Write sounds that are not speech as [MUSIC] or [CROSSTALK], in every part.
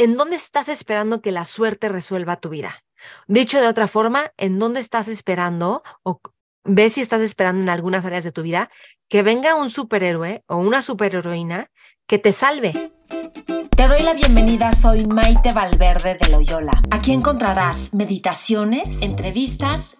¿en dónde estás esperando que la suerte resuelva tu vida? Dicho de otra forma, ¿en dónde estás esperando o ves si estás esperando en algunas áreas de tu vida que venga un superhéroe o una superheroína que te salve? Te doy la bienvenida, soy Maite Valverde de Loyola. Aquí encontrarás meditaciones, entrevistas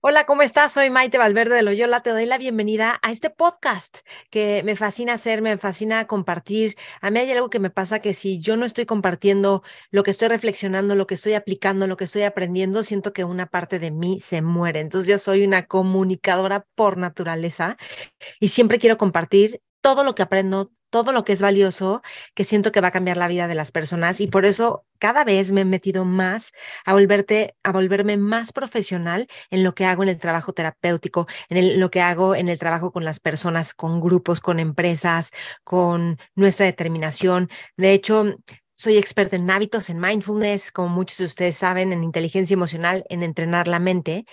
Hola, ¿cómo estás? Soy Maite Valverde de Loyola. Te doy la bienvenida a este podcast que me fascina hacer, me fascina compartir. A mí hay algo que me pasa que si yo no estoy compartiendo lo que estoy reflexionando, lo que estoy aplicando, lo que estoy aprendiendo, siento que una parte de mí se muere. Entonces yo soy una comunicadora por naturaleza y siempre quiero compartir todo lo que aprendo, todo lo que es valioso, que siento que va a cambiar la vida de las personas y por eso cada vez me he metido más a volverte a volverme más profesional en lo que hago en el trabajo terapéutico, en lo que hago en el trabajo con las personas, con grupos, con empresas, con nuestra determinación. De hecho, soy experta en hábitos, en mindfulness, como muchos de ustedes saben, en inteligencia emocional, en entrenar la mente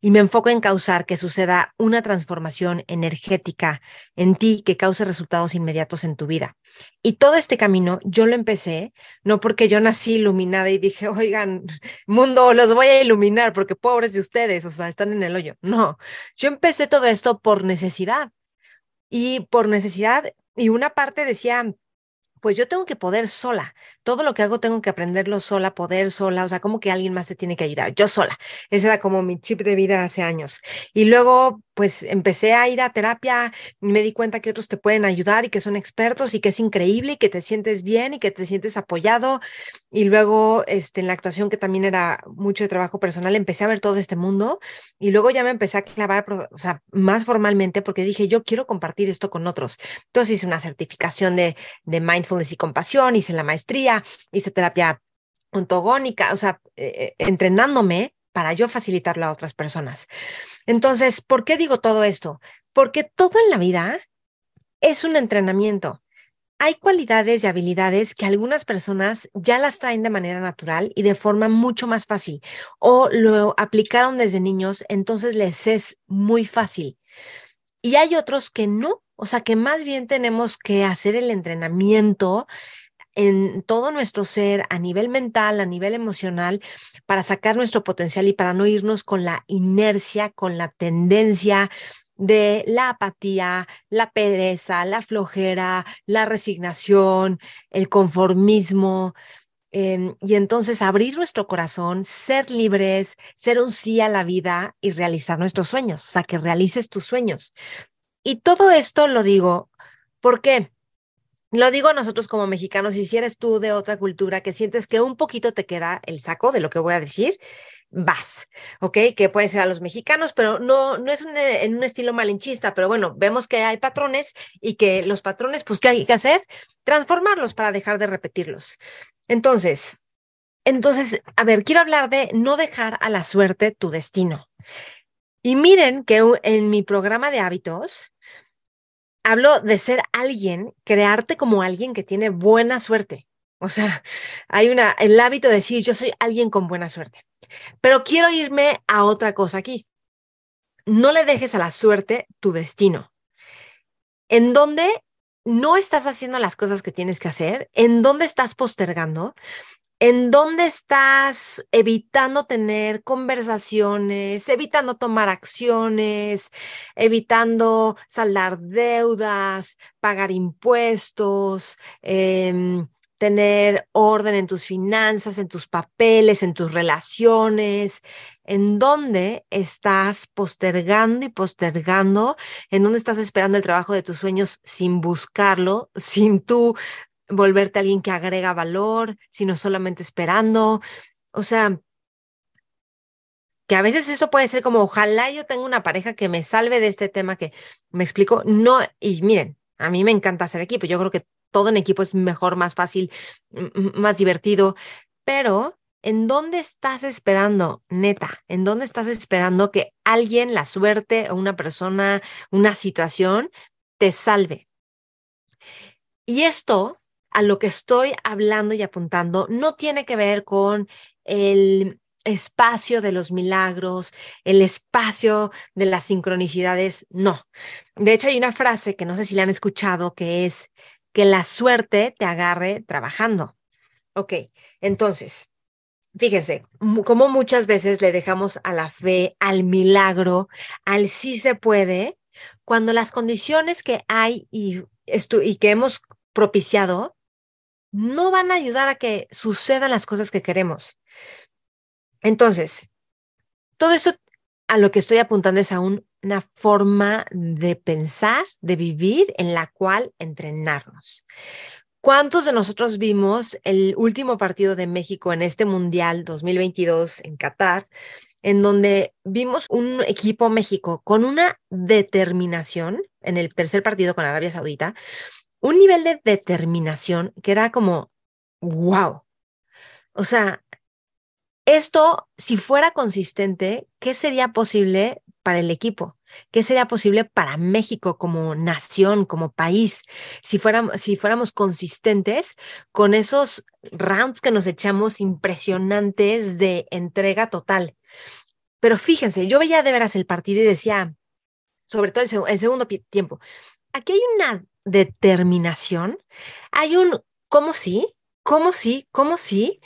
y me enfoco en causar que suceda una transformación energética en ti que cause resultados inmediatos en tu vida. Y todo este camino yo lo empecé no porque yo nací iluminada y dije, [LAUGHS] oigan, mundo, los voy a iluminar porque pobres de ustedes, o sea, están en el hoyo. No, yo empecé todo esto por necesidad. Y por necesidad, y una parte decía, pues yo tengo que poder sola. Todo lo que hago tengo que aprenderlo sola, poder sola, o sea, como que alguien más te tiene que ayudar, yo sola. Ese era como mi chip de vida hace años. Y luego, pues empecé a ir a terapia y me di cuenta que otros te pueden ayudar y que son expertos y que es increíble y que te sientes bien y que te sientes apoyado. Y luego, este, en la actuación, que también era mucho de trabajo personal, empecé a ver todo este mundo y luego ya me empecé a clavar, o sea, más formalmente porque dije, yo quiero compartir esto con otros. Entonces hice una certificación de, de mindfulness y compasión, hice la maestría, hice terapia ontogónica, o sea, eh, eh, entrenándome para yo facilitarlo a otras personas. Entonces, ¿por qué digo todo esto? Porque todo en la vida es un entrenamiento. Hay cualidades y habilidades que algunas personas ya las traen de manera natural y de forma mucho más fácil o lo aplicaron desde niños, entonces les es muy fácil. Y hay otros que no, o sea, que más bien tenemos que hacer el entrenamiento en todo nuestro ser, a nivel mental, a nivel emocional, para sacar nuestro potencial y para no irnos con la inercia, con la tendencia de la apatía, la pereza, la flojera, la resignación, el conformismo. Em, y entonces abrir nuestro corazón, ser libres, ser un sí a la vida y realizar nuestros sueños, o sea, que realices tus sueños. Y todo esto lo digo, ¿por qué? Lo digo a nosotros como mexicanos, si eres tú de otra cultura que sientes que un poquito te queda el saco de lo que voy a decir, vas, ¿ok? Que puede ser a los mexicanos, pero no, no es un, en un estilo malinchista, pero bueno, vemos que hay patrones y que los patrones, pues, ¿qué hay que hacer? Transformarlos para dejar de repetirlos. Entonces, entonces, a ver, quiero hablar de no dejar a la suerte tu destino. Y miren que en mi programa de hábitos, hablo de ser alguien, crearte como alguien que tiene buena suerte. O sea, hay una, el hábito de decir, yo soy alguien con buena suerte. Pero quiero irme a otra cosa aquí. No le dejes a la suerte tu destino. En donde no estás haciendo las cosas que tienes que hacer, en dónde estás postergando, en dónde estás evitando tener conversaciones, evitando tomar acciones, evitando saldar deudas, pagar impuestos, em, tener orden en tus finanzas, en tus papeles, en tus relaciones, en dónde estás postergando y postergando, en dónde estás esperando el trabajo de tus sueños sin buscarlo, sin tú volverte alguien que agrega valor, sino solamente esperando. O sea, que a veces eso puede ser como, ojalá yo tenga una pareja que me salve de este tema que me explico. No, y miren, a mí me encanta hacer equipo. Yo creo que todo en equipo es mejor, más fácil, más divertido, pero ¿en dónde estás esperando, neta? ¿En dónde estás esperando que alguien, la suerte o una persona, una situación, te salve? Y esto, a lo que estoy hablando y apuntando, no tiene que ver con el espacio de los milagros, el espacio de las sincronicidades, no. De hecho, hay una frase que no sé si la han escuchado, que es que la suerte te agarre trabajando. Ok, entonces, fíjense, como muchas veces le dejamos a la fe, al milagro, al sí se puede, cuando las condiciones que hay y, y que hemos propiciado no van a ayudar a que sucedan las cosas que queremos. Entonces, todo eso a lo que estoy apuntando es a una forma de pensar, de vivir en la cual entrenarnos. ¿Cuántos de nosotros vimos el último partido de México en este Mundial 2022 en Qatar, en donde vimos un equipo México con una determinación en el tercer partido con Arabia Saudita, un nivel de determinación que era como, wow. O sea, esto, si fuera consistente, ¿qué sería posible para el equipo? ¿Qué sería posible para México como nación, como país, si fuéramos, si fuéramos consistentes con esos rounds que nos echamos impresionantes de entrega total? Pero fíjense, yo veía de veras el partido y decía, sobre todo el, el segundo tiempo, aquí hay una determinación, hay un cómo sí, cómo sí, cómo sí,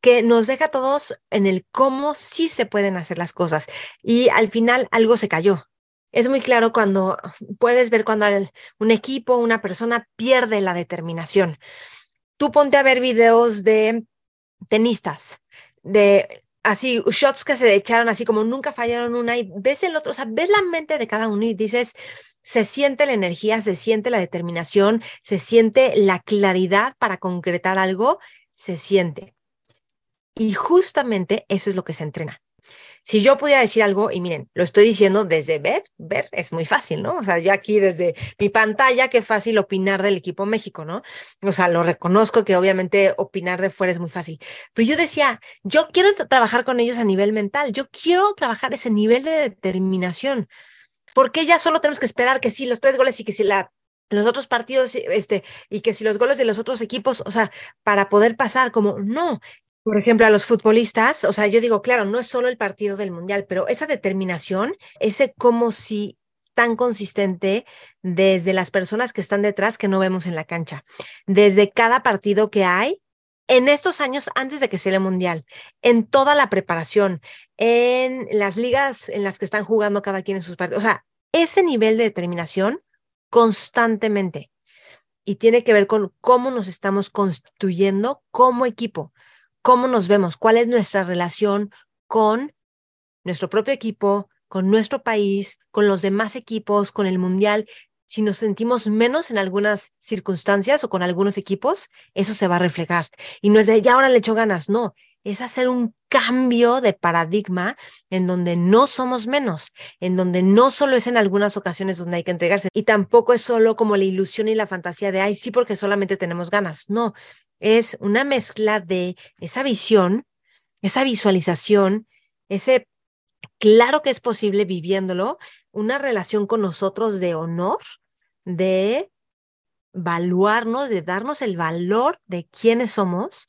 que nos deja a todos en el cómo sí se pueden hacer las cosas. Y al final algo se cayó. Es muy claro cuando puedes ver cuando un equipo, una persona pierde la determinación. Tú ponte a ver videos de tenistas, de así shots que se echaron así como nunca fallaron una y ves el otro, o sea, ves la mente de cada uno y dices, se siente la energía, se siente la determinación, se siente la claridad para concretar algo, se siente. Y justamente eso es lo que se entrena. Si yo pudiera decir algo, y miren, lo estoy diciendo desde ver, ver es muy fácil, ¿no? O sea, yo aquí desde mi pantalla, qué fácil opinar del equipo México, ¿no? O sea, lo reconozco que obviamente opinar de fuera es muy fácil. Pero yo decía, yo quiero trabajar con ellos a nivel mental, yo quiero trabajar ese nivel de determinación. Porque ya solo tenemos que esperar que sí, los tres goles y que si los otros partidos, este, y que si los goles de los otros equipos, o sea, para poder pasar, como no, por ejemplo, a los futbolistas, o sea, yo digo, claro, no es solo el partido del mundial, pero esa determinación, ese como si tan consistente desde las personas que están detrás que no vemos en la cancha, desde cada partido que hay en estos años antes de que sea el mundial, en toda la preparación, en las ligas en las que están jugando cada quien en sus partidos, o sea, ese nivel de determinación constantemente y tiene que ver con cómo nos estamos constituyendo como equipo cómo nos vemos, cuál es nuestra relación con nuestro propio equipo, con nuestro país, con los demás equipos, con el mundial. Si nos sentimos menos en algunas circunstancias o con algunos equipos, eso se va a reflejar. Y no es de ya ahora le echo ganas, no, es hacer un cambio de paradigma en donde no somos menos, en donde no solo es en algunas ocasiones donde hay que entregarse y tampoco es solo como la ilusión y la fantasía de, ay, sí, porque solamente tenemos ganas. No, es una mezcla de esa visión, esa visualización, ese claro que es posible viviéndolo, una relación con nosotros de honor, de valuarnos, de darnos el valor de quiénes somos,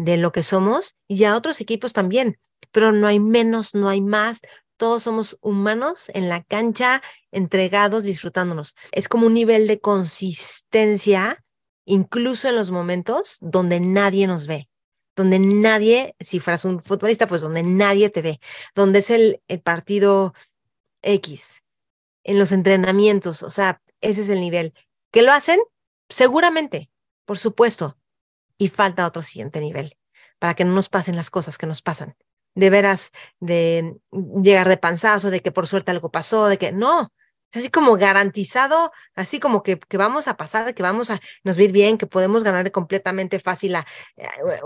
de lo que somos y a otros equipos también. Pero no hay menos, no hay más. Todos somos humanos en la cancha, entregados, disfrutándonos. Es como un nivel de consistencia incluso en los momentos donde nadie nos ve, donde nadie, si fueras un futbolista, pues donde nadie te ve, donde es el, partido X, en los entrenamientos, o sea, ese es el nivel. ¿Qué lo hacen? Seguramente, por supuesto. Y falta otro siguiente nivel para que no nos pasen las cosas que nos pasan. De veras, de llegar de panzazo, de que por suerte algo pasó, de que no, así como garantizado, así como que, que, vamos a pasar, que vamos a nos ir bien, que podemos ganar completamente fácil a,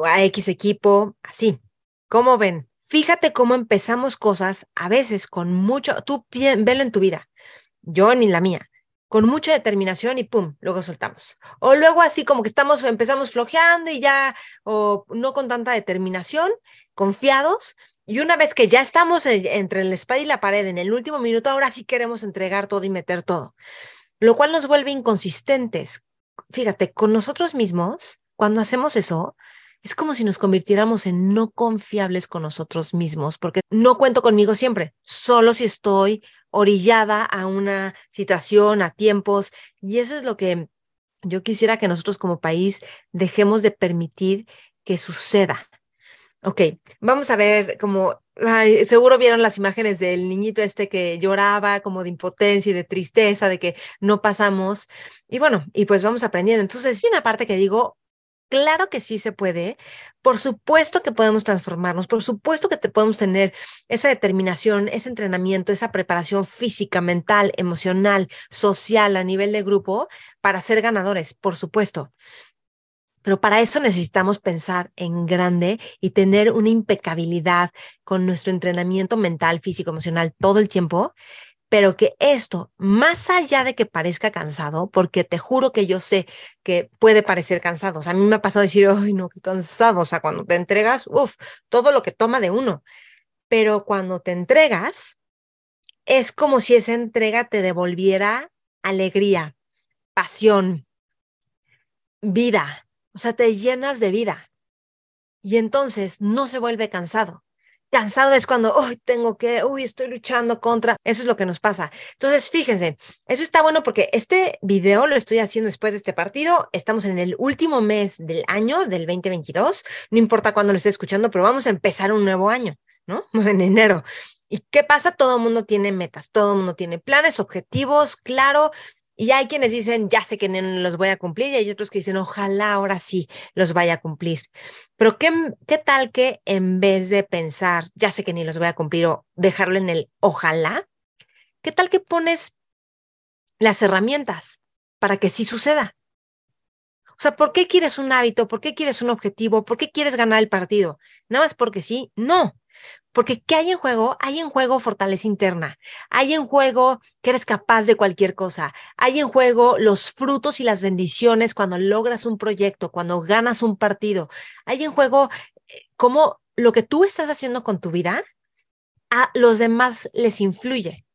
a, X equipo, así. ¿Cómo ven? Fíjate cómo empezamos cosas a veces con mucho, tú velo en tu vida, yo ni la mía. Con mucha determinación y pum, luego soltamos. O luego así como que estamos, empezamos flojeando y ya, o no con tanta determinación, confiados, y una vez que ya estamos entre el espada y la pared en el último minuto, ahora sí queremos entregar todo y meter todo, lo cual nos vuelve inconsistentes. Fíjate, con nosotros mismos, cuando hacemos eso, es como si nos convirtiéramos en no confiables con nosotros mismos, porque no cuento conmigo siempre, solo si estoy orillada a una situación, a tiempos, y eso es lo que yo quisiera que nosotros como país dejemos de permitir que suceda. Ok, vamos a ver como, seguro vieron las imágenes del niñito este que lloraba como de impotencia y de tristeza, de que no pasamos. Y bueno, y pues vamos aprendiendo. Entonces, hay una parte que digo, claro que sí se puede. Por supuesto que podemos transformarnos, por supuesto que te podemos tener esa determinación, ese entrenamiento, esa preparación física, mental, emocional, social a nivel de grupo para ser ganadores, por supuesto. Pero para eso necesitamos pensar en grande y tener una impecabilidad con nuestro entrenamiento mental, físico, emocional todo el tiempo. Pero que esto, más allá de que parezca cansado, porque te juro que yo sé que puede parecer cansado. O sea, a mí me ha pasado decir, ay, no, qué cansado. O sea, cuando te entregas, uff, todo lo que toma de uno. Pero cuando te entregas, es como si esa entrega te devolviera alegría, pasión, vida, o sea, te llenas de vida. Y entonces no se vuelve cansado. Cansado es cuando, hoy tengo que, uy, estoy luchando contra. Eso es lo que nos pasa. Entonces, fíjense, eso está bueno porque este video lo estoy haciendo después de este partido. Estamos en el último mes del año, del 2022. No importa cuándo lo esté escuchando, pero vamos a empezar un nuevo año, ¿no? [LAUGHS] En enero. ¿Y qué pasa? Todo el mundo tiene metas, todo el mundo tiene planes, objetivos, claro, y hay quienes dicen, ya sé que no los voy a cumplir, y hay otros que dicen, ojalá ahora sí los vaya a cumplir. Pero ¿qué, qué tal que en vez de pensar, ya sé que ni los voy a cumplir o dejarlo en el ojalá, qué tal que pones las herramientas para que sí suceda? O sea, ¿por qué quieres un hábito? ¿Por qué quieres un objetivo? ¿Por qué quieres ganar el partido? Nada más porque sí, no. Porque ¿qué hay en juego? Hay en juego fortaleza interna, hay en juego que eres capaz de cualquier cosa, hay en juego los frutos y las bendiciones cuando logras un proyecto, cuando ganas un partido, hay en juego eh, cómo lo que tú estás haciendo con tu vida a los demás les influye.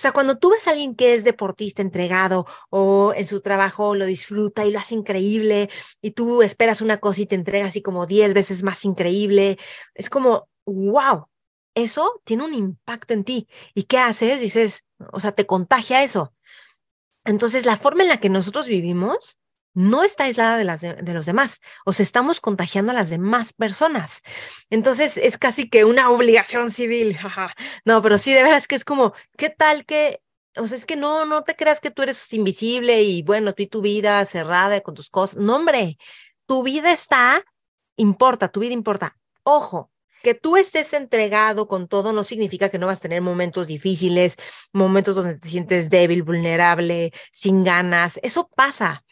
O sea, cuando tú ves a alguien que es deportista entregado o en su trabajo lo disfruta y lo hace increíble y tú esperas una cosa y te entregas así como 10 veces más increíble, es como, wow, eso tiene un impacto en ti. ¿Y qué haces? Dices, o sea, te contagia eso. Entonces, la forma en la que nosotros vivimos no está aislada de, las de, los demás, o sea, estamos contagiando a las demás personas. Entonces, es casi que una obligación civil. no, pero sí, de veras que es como, ¿qué tal que o sea, es que no, no te creas que tú eres invisible y bueno, tú y tu vida cerrada con tus cosas. No, hombre, tu vida está, importa, tu vida importa. Ojo, que tú estés entregado con todo no significa que no vas a tener momentos difíciles, momentos donde te sientes débil, vulnerable, sin ganas. Eso pasa,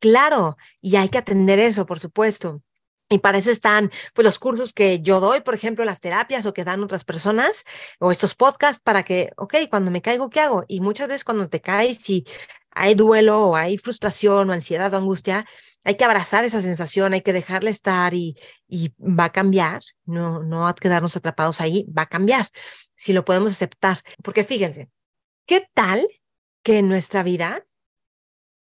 claro, y hay que atender eso, por supuesto. Y para eso están pues los cursos que yo doy, por ejemplo, las terapias o que dan otras personas o estos podcasts para que, ok, cuando me caigo, ¿qué hago? Y muchas veces cuando te caes, si hay duelo o hay frustración o ansiedad o angustia, hay que abrazar esa sensación, hay que dejarla estar y, va a cambiar, no, no a quedarnos atrapados ahí, va a cambiar si lo podemos aceptar. Porque fíjense, ¿qué tal que en nuestra vida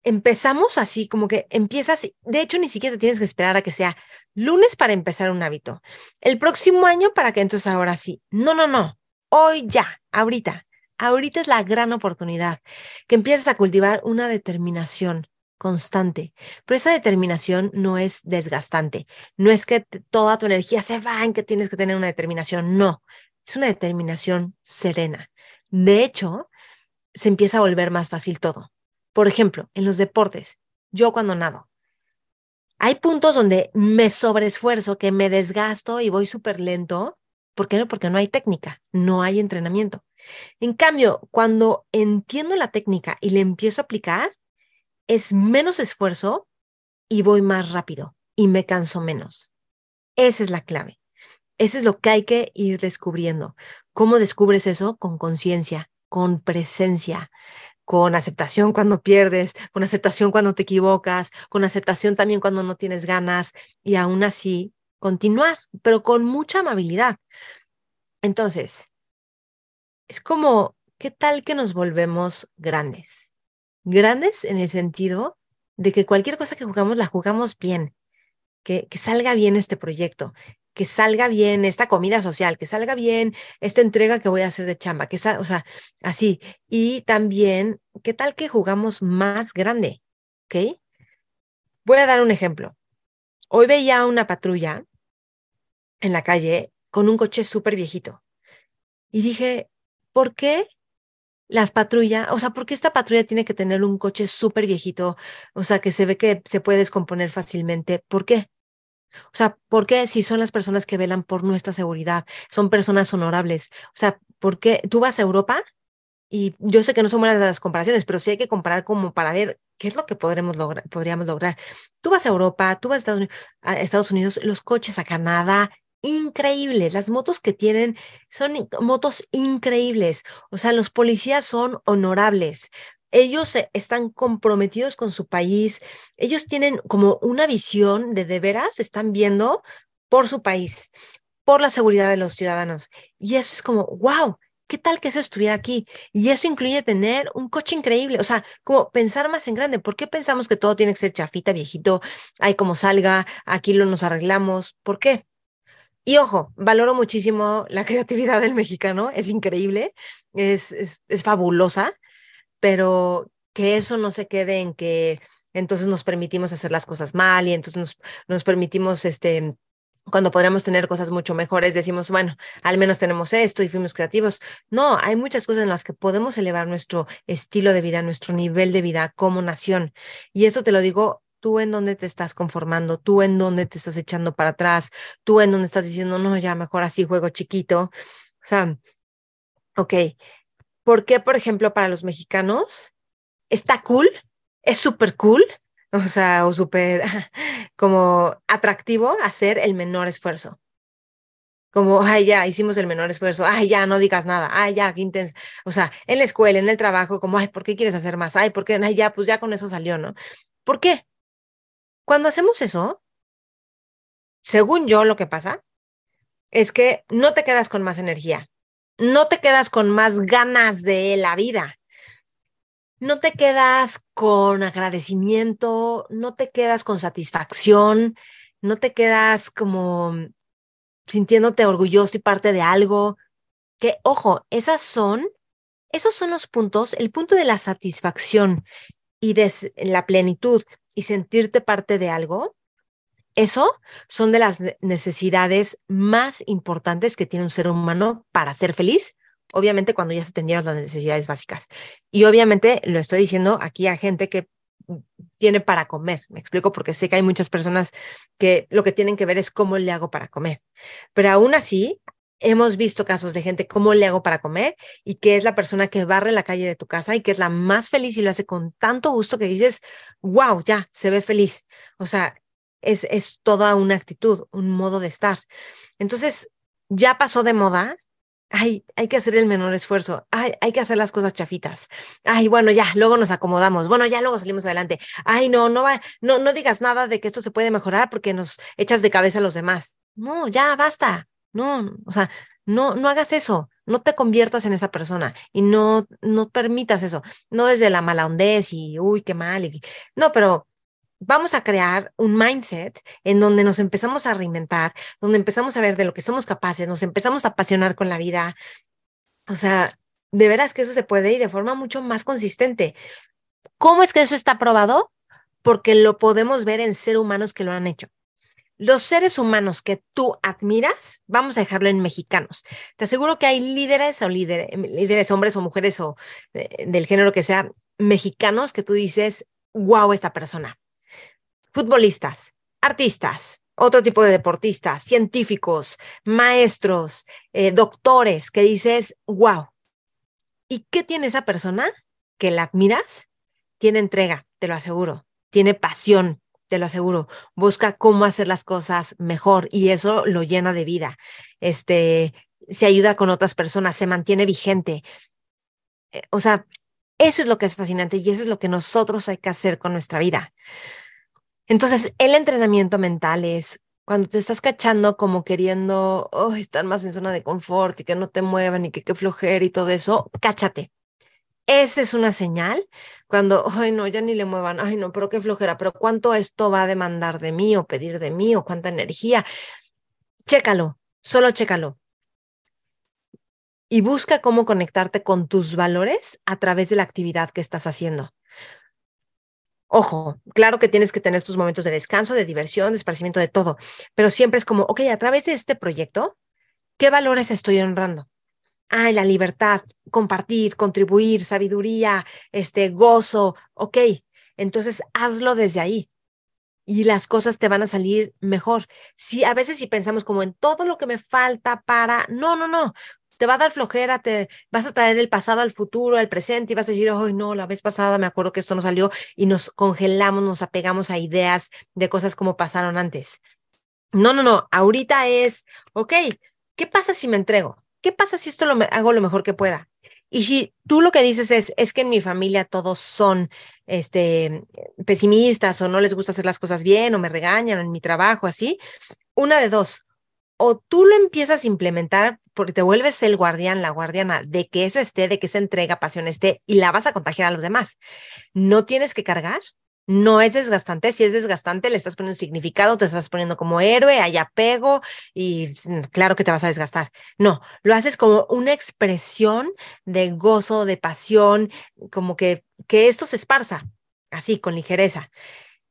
empezamos así, como que empiezas, de hecho ni siquiera te tienes que esperar a que sea lunes para empezar un hábito, el próximo año para que entonces ahora sí. No, no, no, hoy ya, ahorita, ahorita es la gran oportunidad que empieces a cultivar una determinación constante, pero esa determinación no es desgastante, no es que toda tu energía se va en que tienes que tener una determinación, no, es una determinación serena. De hecho, se empieza a volver más fácil todo. Por ejemplo, en los deportes, yo cuando nado, hay puntos donde me sobreesfuerzo, que me desgasto y voy súper lento. ¿Por qué no? Porque no hay técnica, no hay entrenamiento. En cambio, cuando entiendo la técnica y le empiezo a aplicar, es menos esfuerzo y voy más rápido y me canso menos. Esa es la clave. Eso es lo que hay que ir descubriendo. ¿Cómo descubres eso? Con conciencia, con presencia, con aceptación cuando pierdes, con aceptación cuando te equivocas, con aceptación también cuando no tienes ganas y aún así continuar, pero con mucha amabilidad. Entonces, es como, ¿qué tal que nos volvemos grandes? Grandes en el sentido de que cualquier cosa que jugamos la jugamos bien, que, que salga bien este proyecto, que salga bien esta comida social, que salga bien esta entrega que voy a hacer de chamba, que o sea, así. Y también, ¿qué tal que jugamos más grande? ¿Ok? Voy a dar un ejemplo. Hoy veía una patrulla en la calle con un coche súper viejito. Y dije, ¿por qué las patrullas, o sea, ¿por qué esta patrulla tiene que tener un coche súper viejito? O sea, que se ve que se puede descomponer fácilmente. ¿Por qué? O sea, ¿por qué si son las personas que velan por nuestra seguridad, son personas honorables? O sea, ¿por qué tú vas a Europa? Y yo sé que no son buenas las comparaciones, pero sí hay que comparar como para ver qué es lo que podremos lograr, podríamos lograr. Tú vas a Europa, tú vas a Estados, Unidos, a Estados Unidos, los coches a Canadá, increíbles. Las motos que tienen son motos increíbles. O sea, los policías son honorables ellos están comprometidos con su país, ellos tienen como una visión de de veras, están viendo por su país, por la seguridad de los ciudadanos. Y eso es como, wow, ¿qué tal que eso estuviera aquí? Y eso incluye tener un coche increíble, o sea, como pensar más en grande. ¿Por qué pensamos que todo tiene que ser chafita, viejito? Ay, como salga, aquí lo nos arreglamos. ¿Por qué? Y ojo, valoro muchísimo la [LAUGHS] creatividad del mexicano, es increíble, es, es, es fabulosa pero que eso no se quede en que entonces nos permitimos hacer las cosas mal y entonces nos, nos permitimos este cuando podríamos tener cosas mucho mejores, decimos, bueno, al menos tenemos esto y fuimos creativos. No, hay muchas cosas en las que podemos elevar nuestro estilo de vida, nuestro nivel de vida como nación. Y esto te lo digo tú en dónde te estás conformando, tú en dónde te estás echando para atrás, tú en dónde estás diciendo, no, ya mejor así juego chiquito. O sea, ok, ¿Por qué, por ejemplo, para los mexicanos está cool? Es súper cool, o sea, o súper [LAUGHS] como atractivo hacer el menor esfuerzo. Como, ay, ya, hicimos el menor esfuerzo, ay, ya, no digas nada, ay, ya, qué intenso. O sea, en la escuela, en el trabajo, como, ay, ¿por qué quieres hacer más? Ay, ¿por qué? Ay, ya, pues ya con eso salió, ¿no? ¿Por qué? Cuando hacemos eso, según yo, lo que pasa es que no te quedas con más energía no te quedas con más ganas de la vida. No te quedas con agradecimiento, no te quedas con satisfacción, no te quedas como sintiéndote orgulloso y parte de algo. Que, ojo, esas son, esos son los puntos, el punto de la satisfacción y de la plenitud y sentirte parte de algo eso son de las necesidades más importantes que tiene un ser humano para ser feliz, obviamente cuando ya se atendieron las necesidades básicas. Y obviamente lo estoy diciendo aquí a gente que tiene para comer. Me explico porque sé que hay muchas personas que lo que tienen que ver es cómo le hago para comer. Pero aún así, hemos visto casos de gente cómo le hago para comer y que es la persona que barre la calle de tu casa y que es la más feliz y lo hace con tanto gusto que dices, wow, ya, se ve feliz. O sea, es, es toda una actitud, un modo de estar. Entonces, ya pasó de moda. Ay, hay que hacer el menor esfuerzo. Ay, hay que hacer las cosas chafitas. Ay, bueno, ya, luego nos acomodamos. Bueno, ya luego salimos adelante. Ay, no, no va, no, no digas nada de que esto se puede mejorar porque nos echas de cabeza a los demás. No, ya basta. No, o sea, no, no hagas eso. No te conviertas en esa persona y no, no permitas eso. No desde la mala hondez y uy, qué mal. Y, no, pero vamos a crear un mindset en donde nos empezamos a reinventar, donde empezamos a ver de lo que somos capaces, nos empezamos a apasionar con la vida. O sea, de veras que eso se puede y de forma mucho más consistente. ¿Cómo es que eso está probado? Porque lo podemos ver en seres humanos que lo han hecho. Los seres humanos que tú admiras, vamos a dejarlo en mexicanos. Te aseguro que hay líderes o líderes, líderes hombres o mujeres o eh, del género que sea, mexicanos que tú dices, wow, esta persona futbolistas, artistas, otro tipo de deportistas, científicos, maestros, eh, doctores, que dices, wow. ¿Y qué tiene esa persona que la admiras? Tiene entrega, te lo aseguro. Tiene pasión, te lo aseguro. Busca cómo hacer las cosas mejor y eso lo llena de vida. Este, se ayuda con otras personas, se mantiene vigente. Eh, o sea, Eso es lo que es fascinante y eso es lo que nosotros hay que hacer con nuestra vida. Entonces, el entrenamiento mental es cuando te estás cachando como queriendo estar más en zona de confort y que no te muevan y que qué flojera y todo eso, cáchate. Esa es una señal cuando, ay, no, ya ni le muevan, ay, no, pero qué flojera, pero cuánto esto va a demandar de mí o pedir de mí o cuánta energía. Chécalo, solo chécalo. Y busca cómo conectarte con tus valores a través de la actividad que estás haciendo. Ojo, claro que tienes que tener tus momentos de descanso, de diversión, de esparcimiento, de todo, pero siempre es como, ok, a través de este proyecto, ¿qué valores estoy honrando? Ay, la libertad, compartir, contribuir, sabiduría, este gozo, ok. Entonces hazlo desde ahí y las cosas te van a salir mejor. Si a veces si pensamos como en todo lo que me falta para, no, no, no, te va a dar flojera, te vas a traer el pasado al futuro, al presente y vas a decir, hoy no, la vez pasada me acuerdo que esto no salió y nos congelamos, nos apegamos a ideas de cosas como pasaron antes. No, no, no, ahorita es, ok, ¿qué pasa si me entrego? ¿Qué pasa si esto lo hago lo mejor que pueda? Y si tú lo que dices es, es que en mi familia todos son este, pesimistas o no les gusta hacer las cosas bien o me regañan en mi trabajo, así, una de dos, o tú lo empiezas a implementar porque te vuelves el guardián, la guardiana de que eso esté, de que esa entrega, pasión esté y la vas a contagiar a los demás. No tienes que cargar, no es desgastante. Si es desgastante, le estás poniendo significado, te estás poniendo como héroe, hay apego y claro que te vas a desgastar. No, lo haces como una expresión de gozo, de pasión, como que, que esto se esparza así, con ligereza,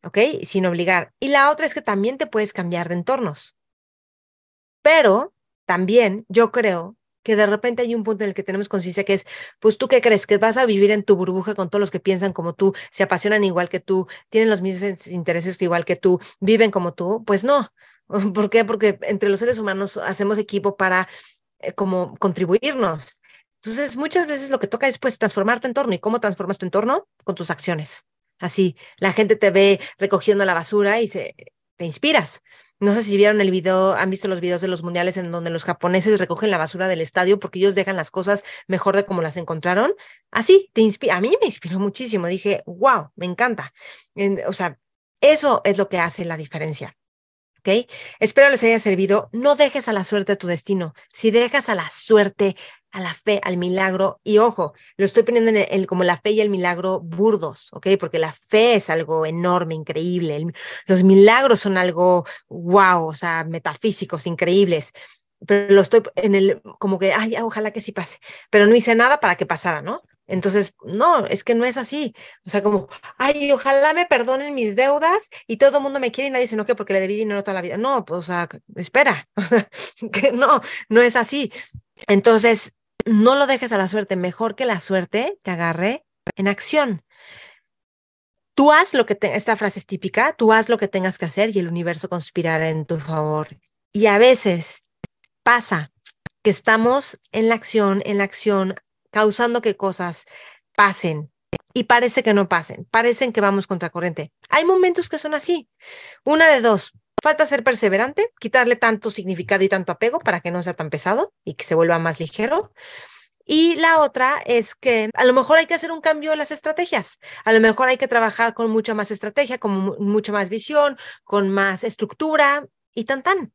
¿ok? Sin obligar. Y la otra es que también te puedes cambiar de entornos. Pero también yo creo que de repente hay un punto en el que tenemos conciencia que es, pues tú qué crees, que vas a vivir en tu burbuja con todos los que piensan como tú, se apasionan igual que tú, tienen los mismos intereses igual que tú, viven como tú, pues no. [LAUGHS] ¿Por qué? Porque entre los seres humanos hacemos equipo para eh, como contribuirnos. Entonces, muchas veces lo que toca es pues transformar tu entorno. ¿Y cómo transformas tu entorno? Con tus acciones. Así, la gente te ve recogiendo la basura y se, te inspiras. No sé si vieron el video, han visto los videos de los mundiales en donde los japoneses recogen la basura del estadio porque ellos dejan las cosas mejor de como las encontraron. Así, te inspira. A mí me inspiró muchísimo. Dije, wow, me encanta. o sea, eso es lo que hace la diferencia. ¿Ok? Espero les haya servido. No dejes a la suerte tu destino. Si dejas a la suerte a la fe, al milagro. Y ojo, lo estoy poniendo como la fe y el milagro burdos, ¿ok? Porque la fe es algo enorme, increíble. los milagros son algo wow, o sea, metafísicos, increíbles. Pero lo estoy en el, como que, ay, ojalá que sí pase. Pero no hice nada para que pasara, ¿no? Entonces, no, es que no es así. O sea, como, ay, ojalá me perdonen mis deudas y todo el mundo me quiere y nadie se enoje porque le debí dinero toda la vida. No, pues, o sea, espera, [LAUGHS] que no, no es así. Entonces, no lo dejes a la suerte, mejor que la suerte te agarre en acción. Tú haz lo que esta frase es típica, tú haz lo que tengas que hacer y el universo conspirará en tu favor. Y a veces pasa que estamos en la acción, en la acción, causando que cosas pasen y parece que no pasen, parecen que vamos contracorriente. Hay momentos que son así. Una de dos, falta ser perseverante, quitarle tanto significado y tanto apego para que no sea tan pesado y que se vuelva más ligero. Y la otra es que a lo mejor hay que hacer un cambio en las estrategias. A lo mejor hay que trabajar con mucha más estrategia, con mucha más visión, con más estructura y tan tan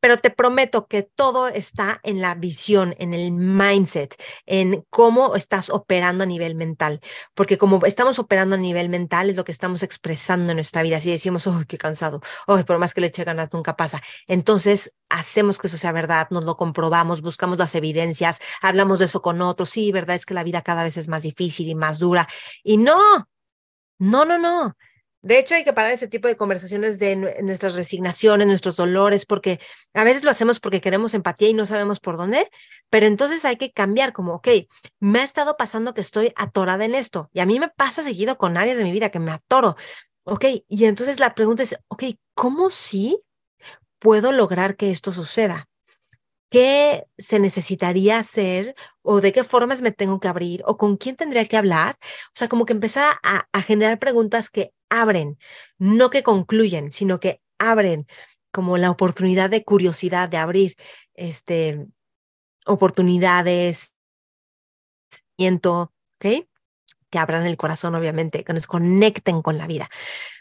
pero te prometo que todo está en la visión, en el mindset, en cómo estás operando a nivel mental, porque como estamos operando a nivel mental es lo que estamos expresando en nuestra vida. Si decimos, oh, qué cansado, oh, por más que le eche ganas, nunca pasa. Entonces hacemos que eso sea verdad, nos lo comprobamos, buscamos las evidencias, hablamos de eso con otros. Sí, verdad es que la vida cada vez es más difícil y más dura. Y no, no, no, no. De hecho, hay que parar ese tipo de conversaciones de nuestras resignaciones, nuestros dolores, porque a veces lo hacemos porque queremos empatía y no sabemos por dónde, pero entonces hay que cambiar como, ok, me ha estado pasando que estoy atorada en esto y a mí me pasa seguido con áreas de mi vida que me atoro, ok, y entonces la pregunta es, ok, ¿cómo sí puedo lograr que esto suceda? ¿Qué se necesitaría hacer o de qué formas me tengo que abrir o con quién tendría que hablar? O sea, como que empezar a, a generar preguntas que abren, no que concluyen, sino que abren como la oportunidad de curiosidad, de abrir este, oportunidades, ¿ok? Que abran el corazón, obviamente, que nos conecten con la vida.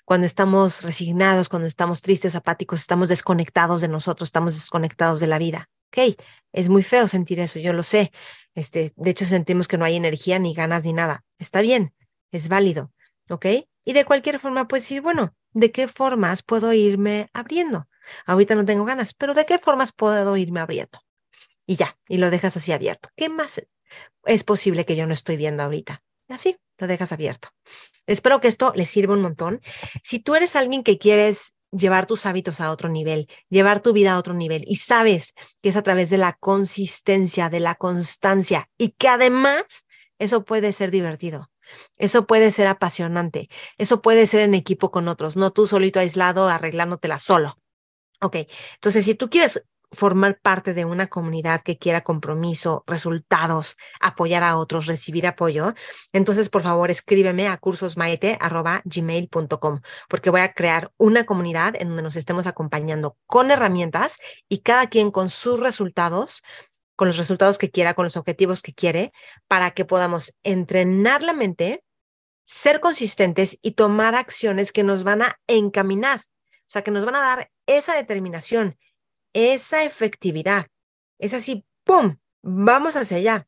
Cuando estamos resignados, cuando estamos tristes, apáticos, estamos desconectados de nosotros, estamos desconectados de la vida. Ok, es muy feo sentir eso, yo lo sé. Este, de hecho, sentimos que no hay energía, ni ganas, ni nada. Está bien, es válido. ¿Ok? Y de cualquier forma, puedes decir, bueno, ¿de qué formas puedo irme abriendo? Ahorita no tengo ganas, pero ¿de qué formas puedo irme abriendo? Y ya, y lo dejas así abierto. ¿Qué más es posible que yo no estoy viendo ahorita? Así, lo dejas abierto. Espero que esto les sirva un montón. Si tú eres alguien que quieres llevar tus hábitos a otro nivel, llevar tu vida a otro nivel y sabes que es a través de la consistencia, de la constancia y que además eso puede ser divertido. Eso puede ser apasionante, eso puede ser en equipo con otros, no tú solito aislado arreglándotela solo. Ok, entonces si tú quieres formar parte de una comunidad que quiera compromiso, resultados, apoyar a otros, recibir apoyo, entonces por favor escríbeme a cursosmaete.gmail.com porque voy a crear una comunidad en donde nos estemos acompañando con herramientas y cada quien con sus resultados con los resultados que quiera, con los objetivos que quiere, para que podamos entrenar la mente, ser consistentes y tomar acciones que nos van a encaminar, o sea, que nos van a dar esa determinación, esa efectividad. Es así, ¡pum! Vamos hacia allá.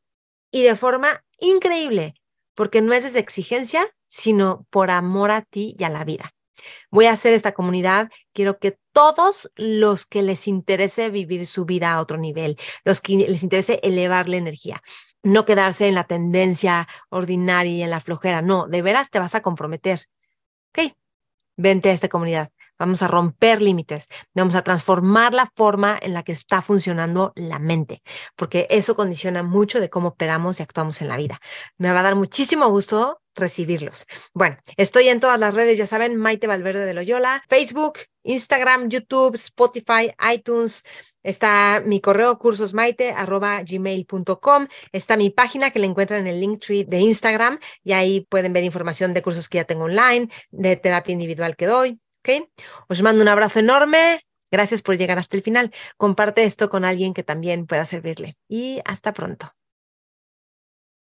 Y de forma increíble, porque no es desde exigencia, sino por amor a ti y a la vida. Voy a hacer esta comunidad. Quiero que todos los que les interese vivir su vida a otro nivel, los que les interese elevar la energía, no quedarse en la tendencia ordinaria y en la flojera. No, de veras te vas a comprometer. Ok, vente a esta comunidad. Vamos a romper límites, vamos a transformar la forma en la que está funcionando la mente, porque eso condiciona mucho de cómo operamos y actuamos en la vida. Me va a dar muchísimo gusto recibirlos. Bueno, estoy en todas las redes, ya saben, Maite Valverde de Loyola, Facebook, Instagram, YouTube, Spotify, iTunes. Está mi correo cursosmaite.gmail.com. Está mi página que la encuentran en el link tree de Instagram y ahí pueden ver información de cursos que ya tengo online, de terapia individual que doy. Os mando un abrazo enorme. Gracias por llegar hasta el final. Comparte esto con alguien que también pueda servirle. Y hasta pronto.